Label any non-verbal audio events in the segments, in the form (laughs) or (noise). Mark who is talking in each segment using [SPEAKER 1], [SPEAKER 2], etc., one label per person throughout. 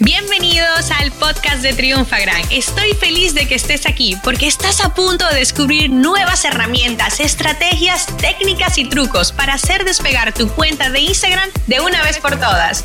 [SPEAKER 1] Bienvenidos al podcast de Triunfagram. Estoy feliz de que estés aquí porque estás a punto de descubrir nuevas herramientas, estrategias, técnicas y trucos para hacer despegar tu cuenta de Instagram de una vez por todas.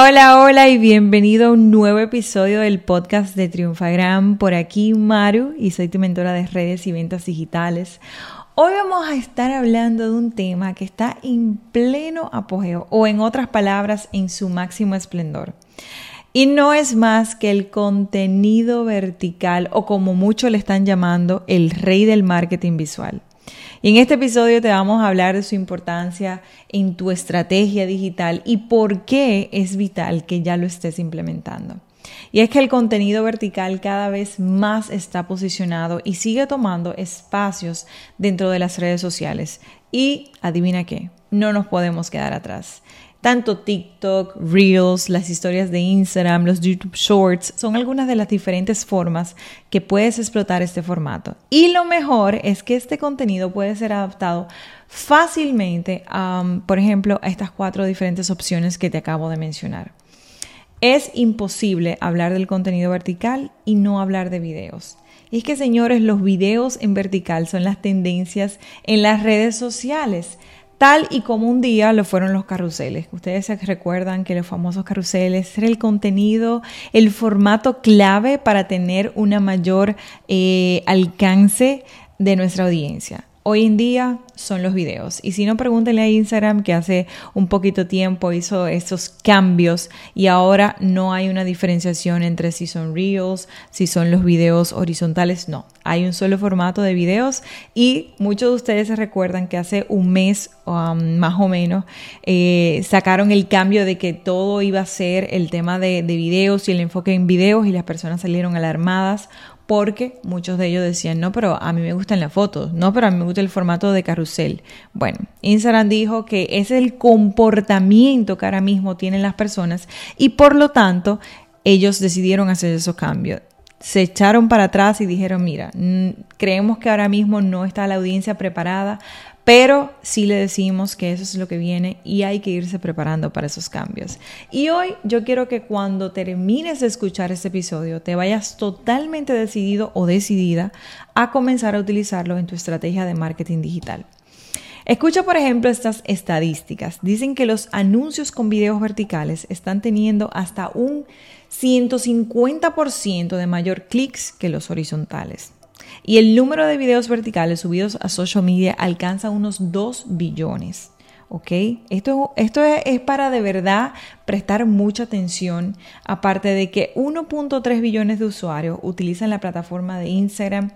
[SPEAKER 2] Hola, hola y bienvenido a un nuevo episodio del podcast de Triunfagram. Por aquí Maru y soy tu mentora de redes y ventas digitales. Hoy vamos a estar hablando de un tema que está en pleno apogeo o en otras palabras en su máximo esplendor. Y no es más que el contenido vertical o como muchos le están llamando el rey del marketing visual. Y en este episodio te vamos a hablar de su importancia en tu estrategia digital y por qué es vital que ya lo estés implementando. Y es que el contenido vertical cada vez más está posicionado y sigue tomando espacios dentro de las redes sociales. Y adivina qué, no nos podemos quedar atrás. Tanto TikTok, Reels, las historias de Instagram, los YouTube Shorts, son algunas de las diferentes formas que puedes explotar este formato. Y lo mejor es que este contenido puede ser adaptado fácilmente, por ejemplo, a estas cuatro diferentes opciones que te acabo de mencionar. Es imposible hablar del contenido vertical y no hablar de videos. Y es que, señores, los videos en vertical son las tendencias en las redes sociales tal y como un día lo fueron los carruseles. Ustedes se recuerdan que los famosos carruseles era el contenido, el formato clave para tener una mayor eh, alcance de nuestra audiencia. Hoy en día son los videos. Y si no, pregúntenle a Instagram que hace un poquito tiempo hizo esos cambios y ahora no hay una diferenciación entre si son reels, si son los videos horizontales. No, hay un solo formato de videos y muchos de ustedes se recuerdan que hace un mes um, más o menos eh, sacaron el cambio de que todo iba a ser el tema de, de videos y el enfoque en videos y las personas salieron alarmadas porque muchos de ellos decían, no, pero a mí me gustan las fotos, no, pero a mí me gusta el formato de carrusel. Bueno, Instagram dijo que es el comportamiento que ahora mismo tienen las personas y por lo tanto ellos decidieron hacer esos cambios se echaron para atrás y dijeron, mira, creemos que ahora mismo no está la audiencia preparada pero sí le decimos que eso es lo que viene y hay que irse preparando para esos cambios. Y hoy yo quiero que cuando termines de escuchar este episodio te vayas totalmente decidido o decidida a comenzar a utilizarlo en tu estrategia de marketing digital. Escucha, por ejemplo, estas estadísticas. Dicen que los anuncios con videos verticales están teniendo hasta un 150% de mayor clics que los horizontales. Y el número de videos verticales subidos a social media alcanza unos 2 billones. ¿Ok? Esto, es, es, para de verdad prestar mucha atención, aparte de que 1.3 billones de usuarios utilizan la plataforma de Instagram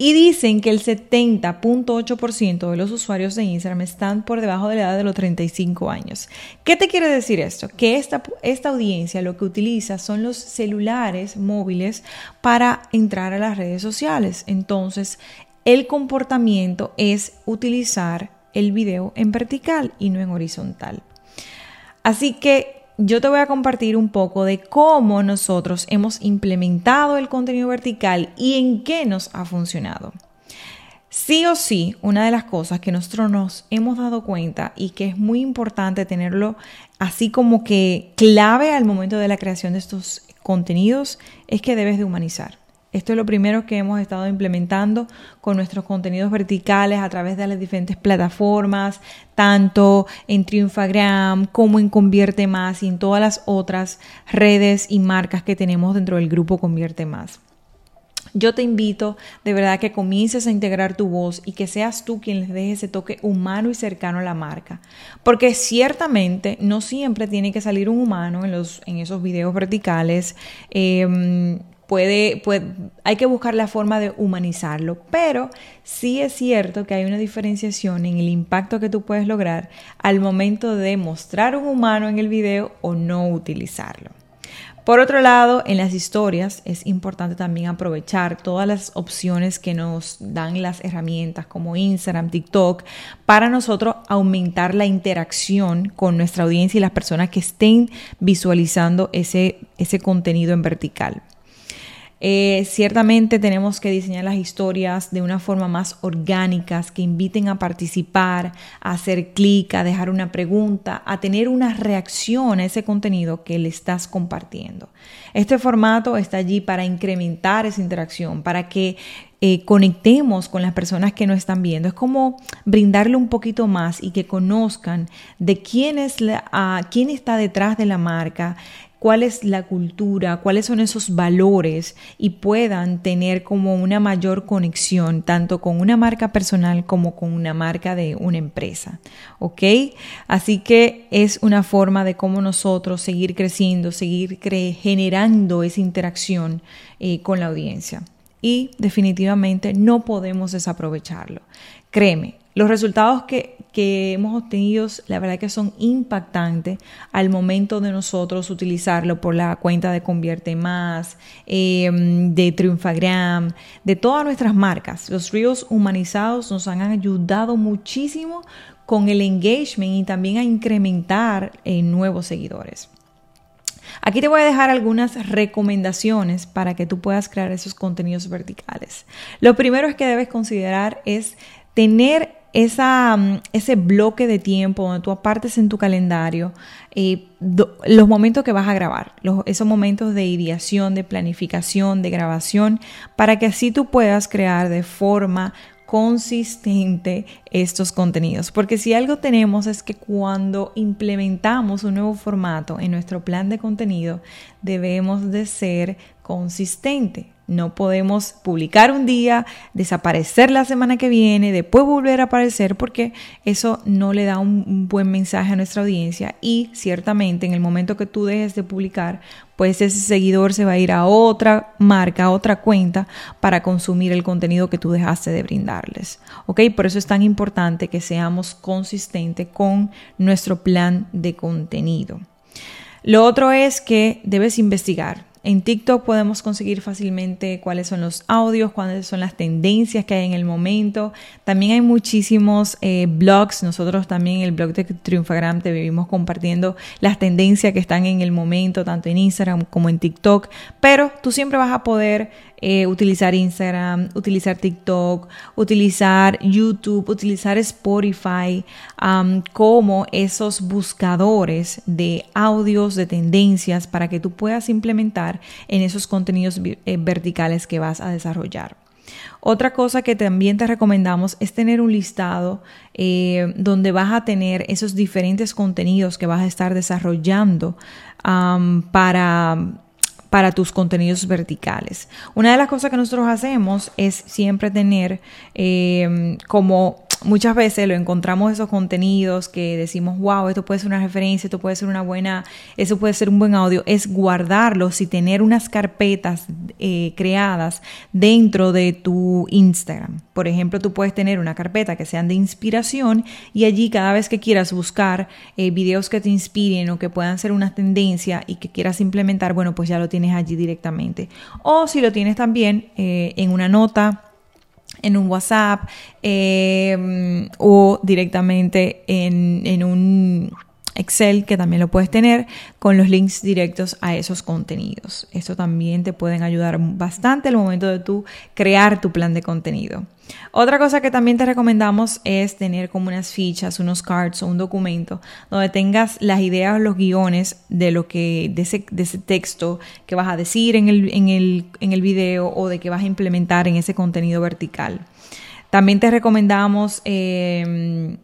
[SPEAKER 2] y dicen que el 70.8% de los usuarios de Instagram están por debajo de la edad de los 35 años. ¿Qué te quiere decir esto? Que esta, esta audiencia lo que utiliza son los celulares móviles para entrar a las redes sociales. Entonces, el comportamiento es utilizar el video en vertical y no en horizontal. Así que yo te voy a compartir un poco de cómo nosotros hemos implementado el contenido vertical y en qué nos ha funcionado. Sí o sí, una de las cosas que nosotros nos hemos dado cuenta y que es muy importante tenerlo así como que clave al momento de la creación de estos contenidos es que debes de humanizar. Esto es lo primero que hemos estado implementando con nuestros contenidos verticales a través de las diferentes plataformas, tanto en Triunfagram como en Convierte Más y en todas las otras redes y marcas que tenemos dentro del grupo Convierte Más. Yo te invito de verdad que comiences a integrar tu voz y que seas tú quien les deje ese toque humano y cercano a la marca. Porque ciertamente no siempre tiene que salir un humano en, los, en esos videos verticales. Em, puede, hay que buscar la forma de humanizarlo, pero sí es cierto que hay una diferenciación en el impacto que tú puedes lograr al momento de mostrar un humano en el video o no utilizarlo. Por otro lado, en las historias es importante también aprovechar todas las opciones que nos dan las herramientas como Instagram, TikTok, para nosotros aumentar la interacción con nuestra audiencia y las personas que estén visualizando ese, ese contenido en vertical. Eh, ciertamente tenemos que diseñar las historias de una forma más orgánicas, que inviten a participar, a hacer clic, a dejar una pregunta, a tener una reacción a ese contenido que le estás compartiendo. Este formato está allí para incrementar esa interacción, para que eh, conectemos con las personas que nos están viendo. Es como brindarle un poquito más y que conozcan de quién, es la, quién está detrás de la marca, cuál es la cultura, cuáles son esos valores y puedan tener como una mayor conexión tanto con una marca personal como con una marca de una empresa. ¿Ok? Así que es una forma de cómo nosotros seguir creciendo, seguir generando esa interacción eh, con la audiencia. Y definitivamente no podemos desaprovecharlo. Créeme, los resultados que, hemos obtenido, la verdad que son impactantes al momento de nosotros utilizarlo por la cuenta de Convierte Más, em, de Triunfagram, de todas nuestras marcas. Los ríos humanizados nos han ayudado muchísimo con el engagement y también a incrementar en eh, nuevos seguidores. Aquí te voy a dejar algunas recomendaciones para que tú puedas crear esos contenidos verticales. Lo primero es que debes considerar es tener esa, mm, ese bloque de tiempo donde tú apartes en tu calendario eh, los momentos que vas a grabar, esos momentos de ideación, de planificación, de grabación, para que así tú puedas crear de forma consistente estos contenidos. Porque si algo tenemos es que cuando implementamos un nuevo formato en nuestro plan de contenido, debemos de ser consistente. No podemos publicar un día, desaparecer la semana que viene, después volver a aparecer porque eso no le da un buen mensaje a nuestra audiencia y ciertamente en el momento que tú dejes de publicar, pues ese seguidor se va a ir a otra marca, a otra cuenta para consumir el contenido que tú dejaste de brindarles. ¿Ok? Por eso es tan importante que seamos consistentes con nuestro plan de contenido. Lo otro es que debes investigar. En TikTok podemos conseguir fácilmente cuáles son los audios, cuáles son las tendencias que hay en el momento. También hay muchísimos eh, blogs. Nosotros también en el blog de Triunfagram te vivimos compartiendo las tendencias que están en el momento, tanto en Instagram como en TikTok. Pero tú siempre vas a poder eh, utilizar Instagram, utilizar TikTok, utilizar YouTube, utilizar Spotify como esos buscadores de audios, de tendencias para que tú puedas implementar en esos contenidos eh, verticales que vas a desarrollar. Otra cosa que también te recomendamos es tener un listado eh, donde vas a tener esos diferentes contenidos que vas a estar desarrollando para para tus contenidos verticales. Una de las cosas que nosotros hacemos es siempre tener eh, como muchas veces lo encontramos esos contenidos que decimos, wow, esto puede ser una referencia, esto puede ser una buena, eso puede ser un buen audio, es guardarlos y tener unas carpetas eh, creadas dentro de tu Instagram. Por ejemplo, tú puedes tener una carpeta que sean de inspiración y allí cada vez que quieras buscar eh, videos que te inspiren o que puedan ser una tendencia y que quieras implementar, bueno, pues ya lo tienes allí directamente. O si lo tienes también eh, en una nota en un WhatsApp em, o directamente en, en un Excel que también lo puedes tener con los links directos a esos contenidos. Eso también te pueden ayudar bastante al momento de tú crear tu plan de contenido. Otra cosa que también te recomendamos es tener como unas fichas, unos cards o un documento donde tengas las ideas o los guiones de lo que, de ese, texto que vas a decir en el, en, el, en el video o de que vas a implementar en ese contenido vertical. También te recomendamos eh,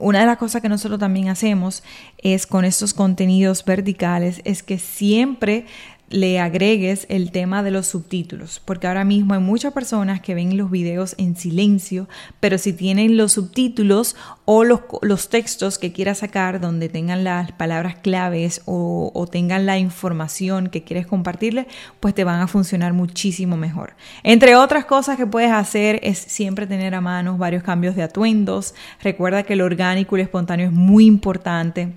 [SPEAKER 2] una de las cosas que nosotros también hacemos es con estos contenidos verticales es que siempre le agregues el tema de los subtítulos, porque ahora mismo hay muchas personas que ven los videos en silencio, pero si tienen los subtítulos o los, los textos que quieras sacar donde tengan las palabras claves o, tengan la información que quieres compartirle, pues te van a funcionar muchísimo mejor. Entre otras cosas que puedes hacer es siempre tener a mano varios cambios de atuendos. Recuerda que el orgánico y el espontáneo es muy importante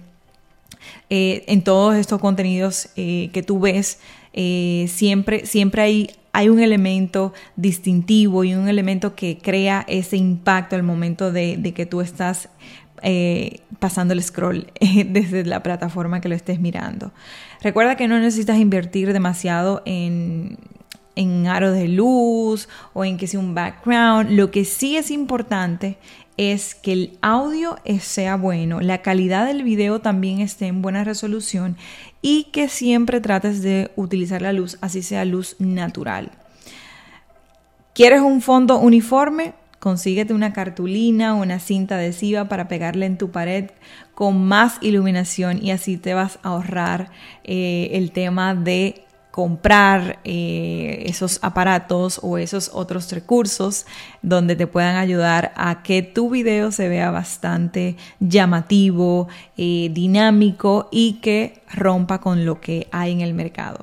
[SPEAKER 2] eh, en todos estos contenidos eh, que tú ves, eh, siempre, siempre hay, hay un elemento distintivo y un elemento que crea ese impacto al momento de, que tú estás pasando el scroll (laughs) desde la plataforma que lo estés mirando. Recuerda que no necesitas invertir demasiado en, en aros de luz o en que sea un background. Lo que sí es importante es que el audio sea bueno, la calidad del video también esté en buena resolución y que siempre trates de utilizar la luz, así sea luz natural. ¿Quieres un fondo uniforme? Consíguete una cartulina o una cinta adhesiva para pegarle en tu pared con más iluminación y así te vas a ahorrar eh, el tema de comprar eh, esos aparatos o esos otros recursos donde te puedan ayudar a que tu video se vea bastante llamativo, eh, dinámico y que rompa con lo que hay en el mercado.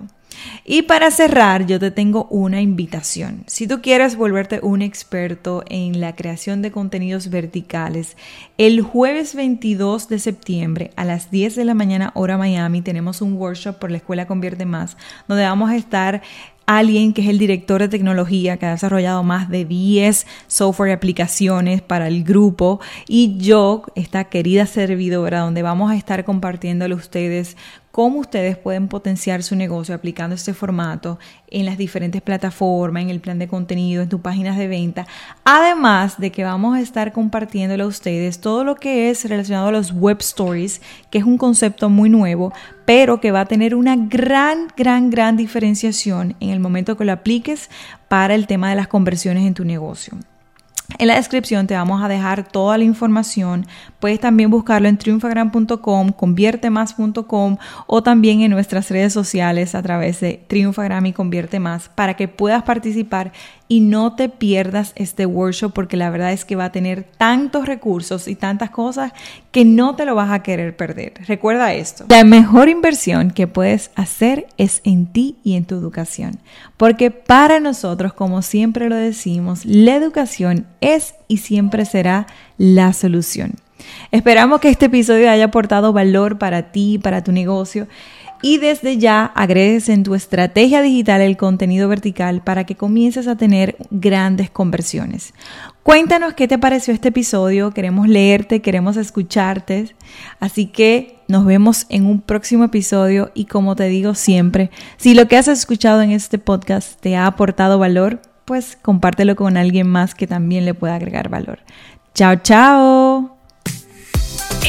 [SPEAKER 2] Y para cerrar, yo te tengo una invitación. Si tú quieres volverte un experto en la creación de contenidos verticales, el jueves 22 de septiembre a las 10 de la mañana hora Miami tenemos un workshop por la Escuela Convierte Más, donde vamos a estar alguien que es el director de tecnología, que ha desarrollado más de 10 software y aplicaciones para el grupo, y yo, esta querida servidora, donde vamos a estar compartiéndole a ustedes cómo ustedes pueden potenciar su negocio aplicando este formato en las diferentes plataformas, en el plan de contenido, en tus páginas de venta. Además de que vamos a estar compartiéndole a ustedes todo lo que es relacionado a los web stories, que es un concepto muy nuevo, pero que va a tener una gran, gran, gran diferenciación en el momento que lo apliques para el tema de las conversiones en tu negocio. En la descripción te vamos a dejar toda la información. Puedes también buscarlo en triunfagram.com, conviertemas.com o también en nuestras redes sociales a través de Triunfagram y Convierte Más para que puedas participar y no te pierdas este workshop porque la verdad es que va a tener tantos recursos y tantas cosas que no te lo vas a querer perder. Recuerda esto, la mejor inversión que puedes hacer es en ti y en tu educación, porque para nosotros, como siempre lo decimos, la educación es y siempre será la solución. Esperamos que este episodio haya aportado valor para ti, para tu negocio y desde ya agregues en tu estrategia digital el contenido vertical para que comiences a tener grandes conversiones. Cuéntanos qué te pareció este episodio, queremos leerte, queremos escucharte, así que nos vemos en un próximo episodio y como te digo siempre, si lo que has escuchado en este podcast te ha aportado valor, pues compártelo con alguien más que también le pueda agregar valor. Chao, chao.